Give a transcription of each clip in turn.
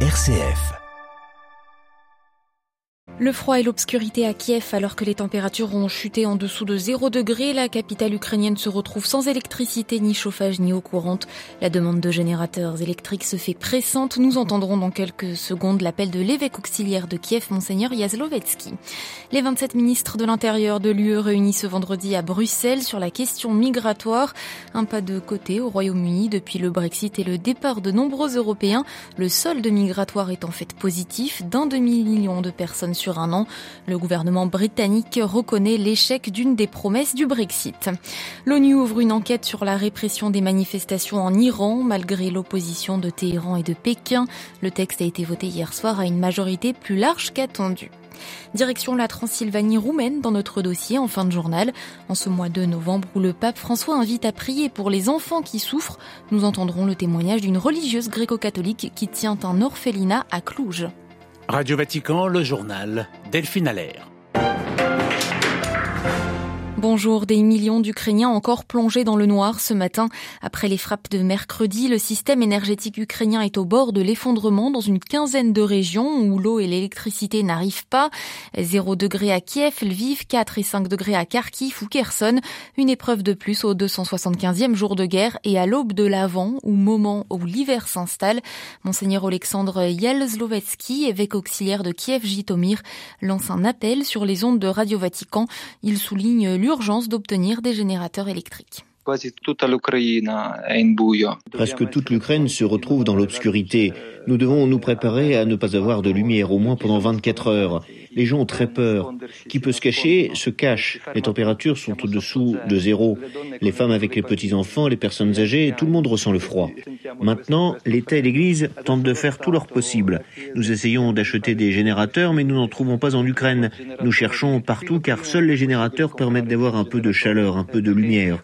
RCF. Le froid et l'obscurité à Kiev alors que les températures ont chuté en dessous de 0 degré, la capitale ukrainienne se retrouve sans électricité, ni chauffage, ni eau courante. La demande de générateurs électriques se fait pressante. Nous entendrons dans quelques secondes l'appel de l'évêque auxiliaire de Kiev, monseigneur Yazlovetsky. Les 27 ministres de l'Intérieur de l'UE réunis ce vendredi à Bruxelles sur la question migratoire. Un pas de côté au Royaume-Uni depuis le Brexit et le départ de nombreux Européens. Le solde migratoire est en fait positif d'un demi-million de personnes sur un an. Le gouvernement britannique reconnaît l'échec d'une des promesses du Brexit. L'ONU ouvre une enquête sur la répression des manifestations en Iran malgré l'opposition de Téhéran et de Pékin. Le texte a été voté hier soir à une majorité plus large qu'attendue. Direction la Transylvanie roumaine dans notre dossier en fin de journal. En ce mois de novembre où le pape François invite à prier pour les enfants qui souffrent, nous entendrons le témoignage d'une religieuse gréco-catholique qui tient un orphelinat à Cluj. Radio Vatican, le journal Delphine Allaire. Bonjour, des millions d'Ukrainiens encore plongés dans le noir ce matin. Après les frappes de mercredi, le système énergétique ukrainien est au bord de l'effondrement dans une quinzaine de régions où l'eau et l'électricité n'arrivent pas. 0 degré à Kiev, Lviv, 4 et 5 degrés à Kharkiv ou Kherson. Une épreuve de plus au 275e jour de guerre et à l'aube de l'avant, ou moment où l'hiver s'installe. Monseigneur Alexandre Yelzlovetsky, évêque auxiliaire de Kiev-Jitomir, lance un appel sur les ondes de Radio Vatican. Il souligne l'urgence d'obtenir des générateurs électriques. Presque toute l'Ukraine se retrouve dans l'obscurité. Nous devons nous préparer à ne pas avoir de lumière au moins pendant 24 heures. Les gens ont très peur. Qui peut se cacher, se cache. Les températures sont au-dessous de zéro. Les femmes avec les petits-enfants, les personnes âgées, tout le monde ressent le froid. Maintenant, l'État et l'Église tentent de faire tout leur possible. Nous essayons d'acheter des générateurs, mais nous n'en trouvons pas en Ukraine. Nous cherchons partout car seuls les générateurs permettent d'avoir un peu de chaleur, un peu de lumière.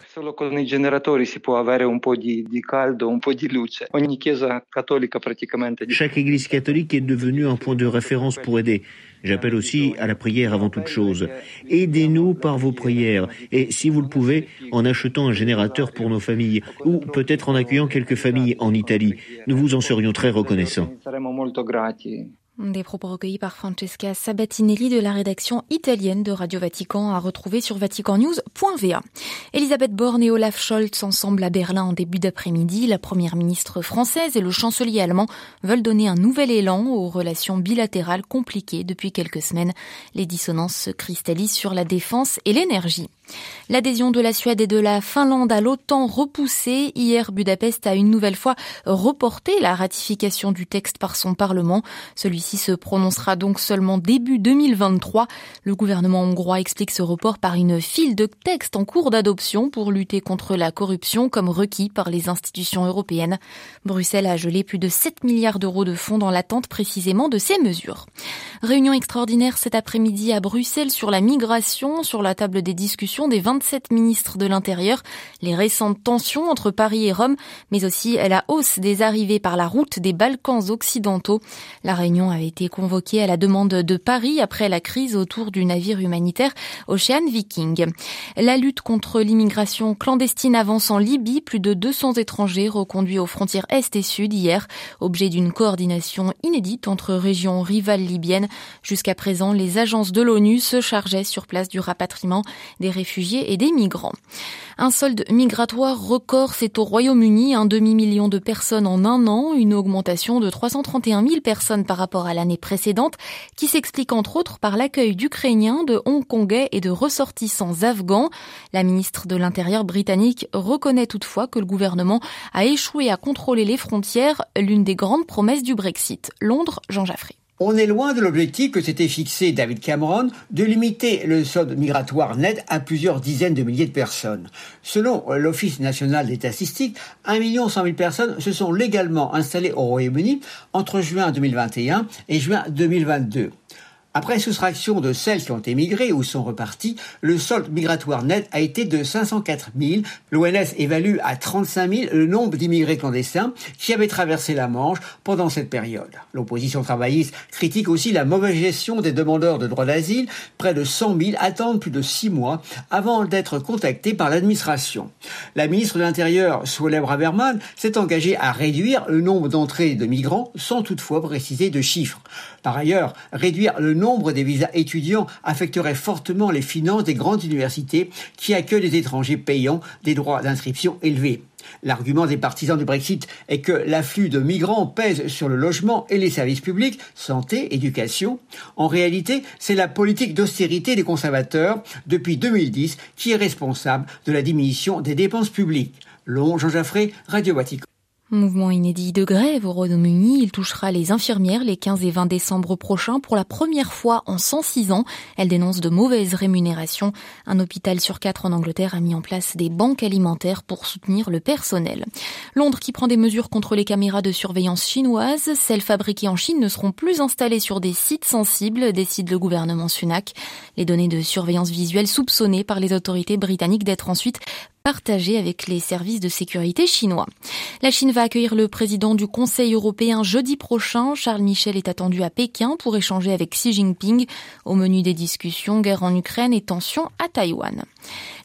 Chaque église catholique est devenue un point de référence pour aider. J'appelle aussi à la prière avant toute chose. Aidez-nous par vos prières et, si vous le pouvez, en achetant un générateur pour nos familles ou peut-être en accueillant quelques familles en Italie. Nous vous en serions très reconnaissants. Des propos recueillis par Francesca Sabatinelli de la rédaction italienne de Radio Vatican à retrouver sur vaticannews.va. Elisabeth Borne et Olaf Scholz ensemble à Berlin en début d'après-midi. La première ministre française et le chancelier allemand veulent donner un nouvel élan aux relations bilatérales compliquées depuis quelques semaines. Les dissonances se cristallisent sur la défense et l'énergie. L'adhésion de la Suède et de la Finlande à l'OTAN repoussée. Hier, Budapest a une nouvelle fois reporté la ratification du texte par son Parlement. Celui-ci se prononcera donc seulement début 2023. Le gouvernement hongrois explique ce report par une file de textes en cours d'adoption pour lutter contre la corruption comme requis par les institutions européennes. Bruxelles a gelé plus de 7 milliards d'euros de fonds dans l'attente précisément de ces mesures. Réunion extraordinaire cet après-midi à Bruxelles sur la migration, sur la table des discussions des 27 ministres de l'Intérieur, les récentes tensions entre Paris et Rome, mais aussi la hausse des arrivées par la route des Balkans occidentaux. La réunion avait été convoquée à la demande de Paris après la crise autour du navire humanitaire Ocean Viking. La lutte contre l'immigration clandestine avance en Libye. Plus de 200 étrangers reconduits aux frontières Est et Sud hier, objet d'une coordination inédite entre régions rivales libyennes. Jusqu'à présent, les agences de l'ONU se chargeaient sur place du rapatriement des réfugiés et des migrants. Un solde migratoire record, c'est au Royaume-Uni, un demi-million de personnes en un an, une augmentation de 331 000 personnes par rapport à l'année précédente, qui s'explique entre autres par l'accueil d'Ukrainiens, de Hongkongais et de ressortissants afghans. La ministre de l'Intérieur britannique reconnaît toutefois que le gouvernement a échoué à contrôler les frontières, l'une des grandes promesses du Brexit. Londres, Jean Jaffré. On est loin de l'objectif que s'était fixé David Cameron de limiter le solde migratoire net à plusieurs dizaines de milliers de personnes. Selon l'Office national des statistiques, 1 100 000 personnes se sont légalement installées au Royaume-Uni entre juin 2021 et juin 2022. Après soustraction de celles qui ont émigré ou sont reparties, le solde migratoire net a été de 504 000. L'ONS évalue à 35 000 le nombre d'immigrés clandestins qui avaient traversé la Manche pendant cette période. L'opposition travailliste critique aussi la mauvaise gestion des demandeurs de droit d'asile. Près de 100 000 attendent plus de six mois avant d'être contactés par l'administration. La ministre de l'Intérieur, Solène Braverman, s'est engagée à réduire le nombre d'entrées de migrants sans toutefois préciser de chiffres. Par ailleurs, réduire le nombre des visas étudiants affecterait fortement les finances des grandes universités qui accueillent des étrangers payant des droits d'inscription élevés. L'argument des partisans du Brexit est que l'afflux de migrants pèse sur le logement et les services publics, santé, éducation. En réalité, c'est la politique d'austérité des conservateurs depuis 2010 qui est responsable de la diminution des dépenses publiques. Long Jean Jaffré, Radio Vatican. Mouvement inédit de grève au Royaume-Uni, il touchera les infirmières les 15 et 20 décembre prochains pour la première fois en 106 ans. Elles dénoncent de mauvaises rémunérations. Un hôpital sur quatre en Angleterre a mis en place des banques alimentaires pour soutenir le personnel. Londres qui prend des mesures contre les caméras de surveillance chinoises. Celles fabriquées en Chine ne seront plus installées sur des sites sensibles, décide le gouvernement Sunak. Les données de surveillance visuelle soupçonnées par les autorités britanniques d'être ensuite partagé avec les services de sécurité chinois. La Chine va accueillir le président du Conseil européen jeudi prochain. Charles Michel est attendu à Pékin pour échanger avec Xi Jinping. Au menu des discussions, guerre en Ukraine et tensions à Taïwan.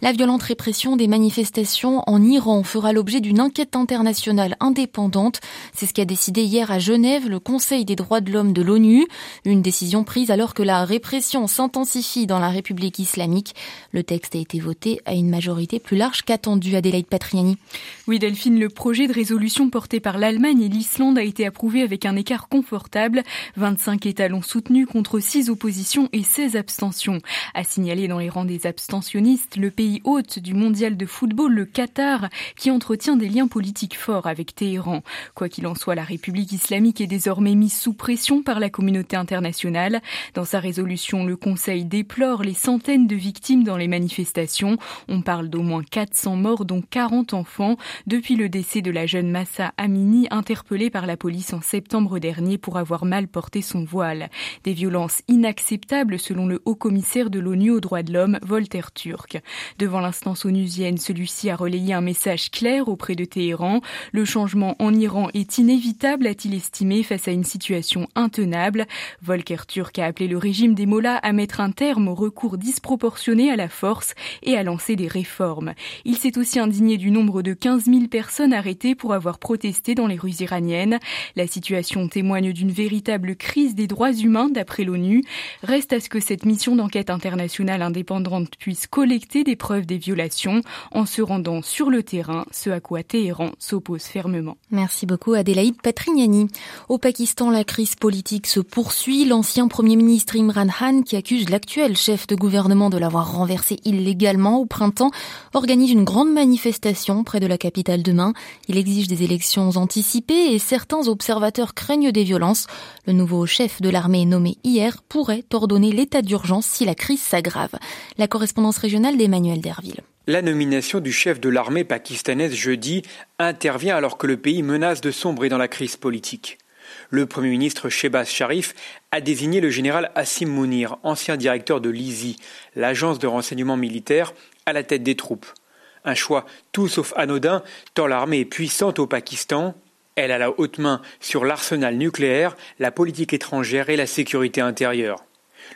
La violente répression des manifestations en Iran fera l'objet d'une enquête internationale indépendante. C'est ce qu'a décidé hier à Genève le Conseil des droits de l'homme de l'ONU. Une décision prise alors que la répression s'intensifie dans la République islamique. Le texte a été voté à une majorité plus large qu'attendue. Adélaïde Patriani. Oui, Delphine, le projet de résolution porté par l'Allemagne et l'Islande a été approuvé avec un écart confortable. 25 étalons soutenus contre 6 oppositions et 16 abstentions. À signaler dans les rangs des abstentionnistes, le pays hôte du mondial de football, le Qatar, qui entretient des liens politiques forts avec Téhéran. Quoi qu'il en soit, la République islamique est désormais mise sous pression par la communauté internationale. Dans sa résolution, le Conseil déplore les centaines de victimes dans les manifestations. On parle d'au moins 400 morts, dont 40 enfants, depuis le décès de la jeune Massa Amini, interpellée par la police en septembre dernier pour avoir mal porté son voile. Des violences inacceptables selon le haut commissaire de l'ONU aux droits de l'homme, Voltaire Turc. Devant l'instance onusienne, celui-ci a relayé un message clair auprès de Téhéran. Le changement en Iran est inévitable, a-t-il estimé, face à une situation intenable. Volker Turk a appelé le régime des Mollahs à mettre un terme au recours disproportionné à la force et à lancer des réformes. Il s'est aussi indigné du nombre de 15 000 personnes arrêtées pour avoir protesté dans les rues iraniennes. La situation témoigne d'une véritable crise des droits humains d'après l'ONU. Reste à ce que cette mission d'enquête internationale indépendante puisse collecter des preuves des violations en se rendant sur le terrain, ce à quoi Téhéran s'oppose fermement. Merci beaucoup Adélaïde Patrignani. Au Pakistan, la crise politique se poursuit. L'ancien Premier ministre Imran Khan, qui accuse l'actuel chef de gouvernement de l'avoir renversé illégalement au printemps, organise une grande manifestation près de la capitale demain. Il exige des élections anticipées et certains observateurs craignent des violences. Le nouveau chef de l'armée nommé hier pourrait ordonner l'état d'urgence si la crise s'aggrave. La correspondance régionale des Emmanuel Derville. La nomination du chef de l'armée pakistanaise jeudi intervient alors que le pays menace de sombrer dans la crise politique. Le Premier ministre Shehbaz Sharif a désigné le général Assim Mounir, ancien directeur de l'ISI, l'agence de renseignement militaire, à la tête des troupes. Un choix tout sauf anodin, tant l'armée est puissante au Pakistan. Elle a la haute main sur l'arsenal nucléaire, la politique étrangère et la sécurité intérieure.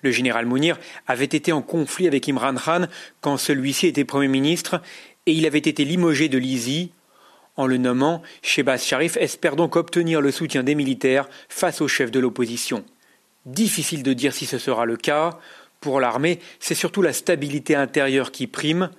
Le général Mounir avait été en conflit avec Imran Khan quand celui-ci était Premier ministre et il avait été limogé de l'ISI. En le nommant, Shebaz Sharif espère donc obtenir le soutien des militaires face au chef de l'opposition. Difficile de dire si ce sera le cas. Pour l'armée, c'est surtout la stabilité intérieure qui prime.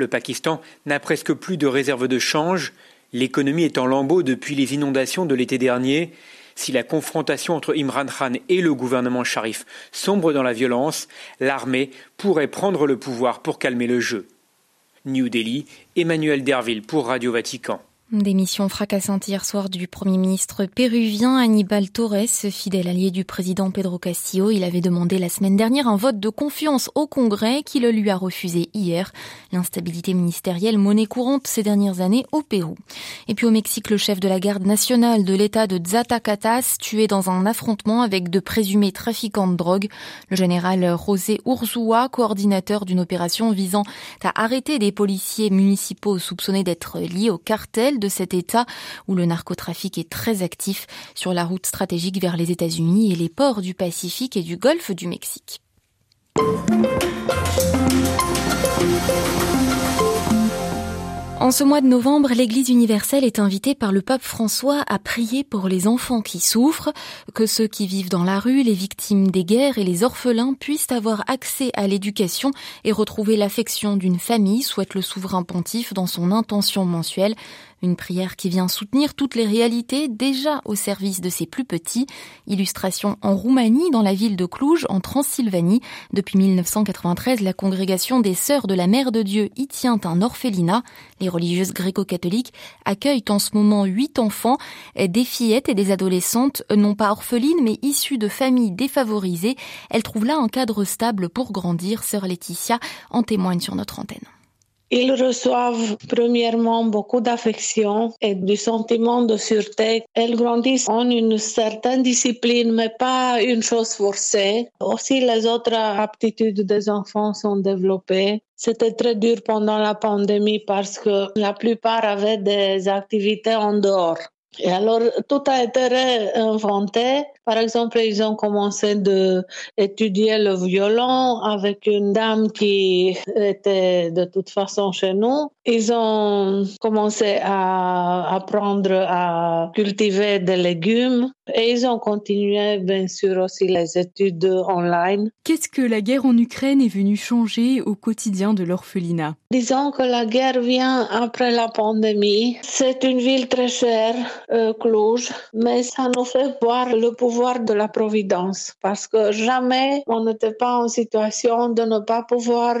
Le Pakistan n'a presque plus de réserve de change. L'économie est en lambeaux depuis les inondations de l'été dernier si la confrontation entre Imran Khan et le gouvernement Sharif sombre dans la violence, l'armée pourrait prendre le pouvoir pour calmer le jeu. New Delhi, Emmanuel Derville pour Radio Vatican. Démission fracassante hier soir du Premier ministre péruvien Aníbal Torres, fidèle allié du président Pedro Castillo. Il avait demandé la semaine dernière un vote de confiance au Congrès qui le lui a refusé hier. L'instabilité ministérielle, monnaie courante ces dernières années au Pérou. Et puis au Mexique, le chef de la garde nationale de l'État de Zacatecas, tué dans un affrontement avec de présumés trafiquants de drogue. Le général José Urzua, coordinateur d'une opération visant à arrêter des policiers municipaux soupçonnés d'être liés au cartel de cet État où le narcotrafic est très actif sur la route stratégique vers les États-Unis et les ports du Pacifique et du Golfe du Mexique. En ce mois de novembre, l'Église universelle est invitée par le pape François à prier pour les enfants qui souffrent, que ceux qui vivent dans la rue, les victimes des guerres et les orphelins puissent avoir accès à l'éducation et retrouver l'affection d'une famille, souhaite le souverain pontife dans son intention mensuelle. Une prière qui vient soutenir toutes les réalités déjà au service de ses plus petits. Illustration en Roumanie, dans la ville de Cluj, en Transylvanie. Depuis 1993, la congrégation des Sœurs de la Mère de Dieu y tient un orphelinat. Les religieuses gréco-catholiques accueillent en ce moment huit enfants, des fillettes et des adolescentes, non pas orphelines, mais issues de familles défavorisées. Elles trouvent là un cadre stable pour grandir. Sœur Laetitia en témoigne sur notre antenne. Ils reçoivent premièrement beaucoup d'affection et du sentiment de sûreté. Elles grandissent en une certaine discipline, mais pas une chose forcée. Aussi, les autres aptitudes des enfants sont développées. C'était très dur pendant la pandémie parce que la plupart avaient des activités en dehors. Et alors, tout a été réinventé. Par exemple, ils ont commencé de étudier le violon avec une dame qui était de toute façon chez nous. Ils ont commencé à apprendre à cultiver des légumes et ils ont continué, bien sûr, aussi les études online. Qu'est-ce que la guerre en Ukraine est venue changer au quotidien de l'orphelinat? Disons que la guerre vient après la pandémie. C'est une ville très chère, euh, Cluj, mais ça nous fait voir le pouvoir de la providence parce que jamais on n'était pas en situation de ne pas pouvoir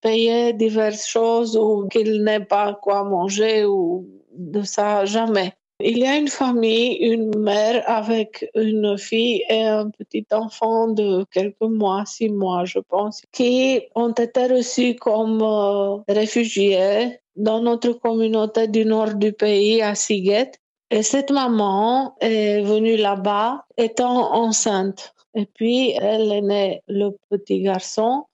payer diverses choses ou qu'il n'ait pas quoi manger ou de ça, jamais. Il y a une famille, une mère avec une fille et un petit enfant de quelques mois, six mois, je pense, qui ont été reçus comme euh, réfugiés dans notre communauté du nord du pays, à Siget. Et cette maman est venue là-bas étant enceinte. Et puis, elle est née le petit garçon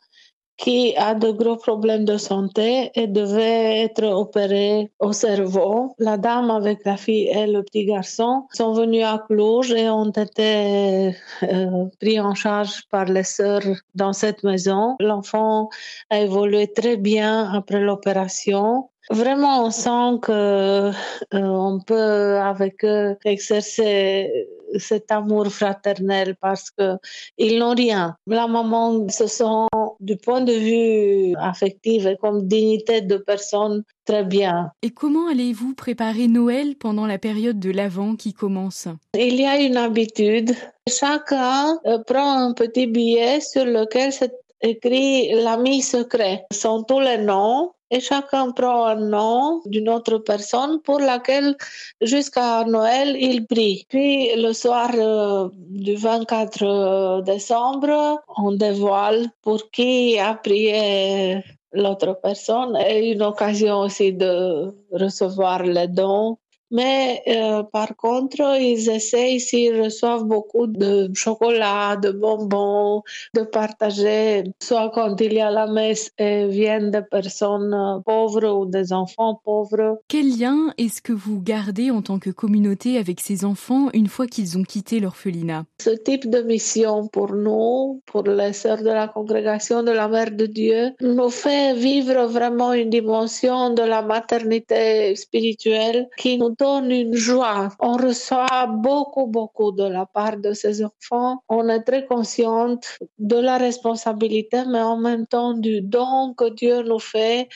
qui a de gros problèmes de santé et devait être opéré au cerveau. La dame avec la fille et le petit garçon sont venus à Cluj et ont été euh, pris en charge par les sœurs dans cette maison. L'enfant a évolué très bien après l'opération. Vraiment, on sent que euh, on peut avec eux exercer cet amour fraternel parce que ils n'ont rien. La maman se sent du point de vue affectif et comme dignité de personne très bien. Et comment allez-vous préparer Noël pendant la période de l'Avent qui commence? Il y a une habitude. Chacun euh, prend un petit billet sur lequel c'est écrit l'ami secret. Ce sont tous les noms et chacun prend un nom d'une autre personne pour laquelle jusqu'à Noël il prie. Puis le soir euh, du 24 euh, décembre, on dévoile pour qui a prié l'autre personne et une occasion aussi de recevoir les dons mais euh, par contre, ils essayent, s'ils reçoivent beaucoup de chocolat, de bonbons, de partager, soit quand il y a la messe et viennent des personnes pauvres ou des enfants pauvres. Quel lien est-ce que vous gardez en tant que communauté avec ces enfants une fois qu'ils ont quitté l'orphelinat? Ce type de mission pour nous, pour les sœurs de la congrégation de la Mère de Dieu, nous fait vivre vraiment une dimension de la maternité spirituelle qui nous une joie. On reçoit beaucoup, beaucoup de la part de ces enfants. On est très consciente de la responsabilité, mais en même temps du don que Dieu nous fait.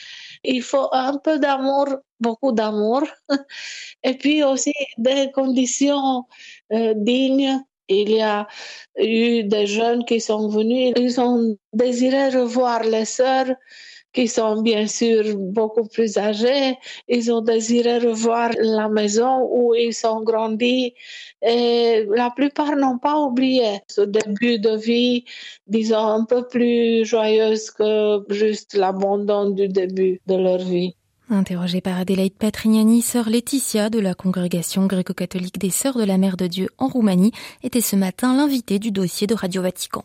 Il faut un peu d'amour, beaucoup d'amour, et puis aussi des conditions euh, dignes il y a eu des jeunes qui sont venus, ils ont désiré revoir les sœurs qui sont bien sûr beaucoup plus âgés, ils ont désiré revoir la maison où ils sont grandis et la plupart n'ont pas oublié ce début de vie, disons, un peu plus joyeuse que juste l'abandon du début de leur vie. Interrogée par Adélaïde Patrignani, sœur Laetitia de la congrégation gréco-catholique des Sœurs de la Mère de Dieu en Roumanie, était ce matin l'invitée du dossier de Radio Vatican.